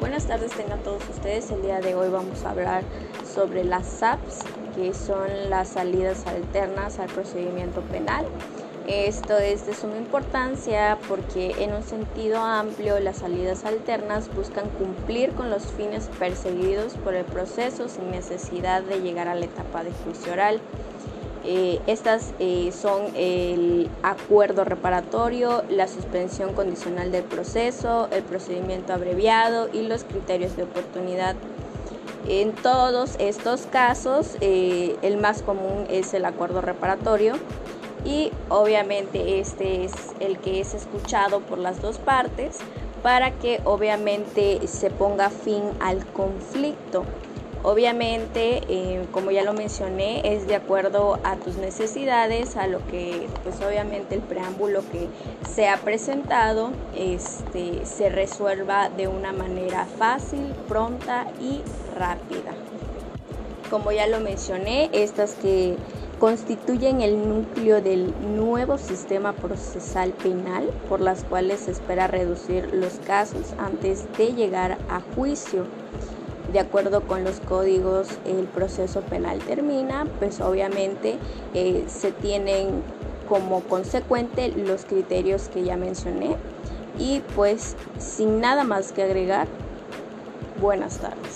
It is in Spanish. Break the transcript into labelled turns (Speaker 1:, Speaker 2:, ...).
Speaker 1: Buenas tardes tengan todos ustedes. El día de hoy vamos a hablar sobre las SAPs, que son las salidas alternas al procedimiento penal. Esto es de suma importancia porque en un sentido amplio las salidas alternas buscan cumplir con los fines perseguidos por el proceso sin necesidad de llegar a la etapa de juicio oral. Eh, estas eh, son el acuerdo reparatorio, la suspensión condicional del proceso, el procedimiento abreviado y los criterios de oportunidad. En todos estos casos, eh, el más común es el acuerdo reparatorio y obviamente este es el que es escuchado por las dos partes para que obviamente se ponga fin al conflicto. Obviamente, eh, como ya lo mencioné, es de acuerdo a tus necesidades, a lo que, pues obviamente el preámbulo que se ha presentado este, se resuelva de una manera fácil, pronta y rápida. Como ya lo mencioné, estas que constituyen el núcleo del nuevo sistema procesal penal por las cuales se espera reducir los casos antes de llegar a juicio de acuerdo con los códigos el proceso penal termina, pues obviamente eh, se tienen como consecuente los criterios que ya mencioné y pues sin nada más que agregar, buenas tardes.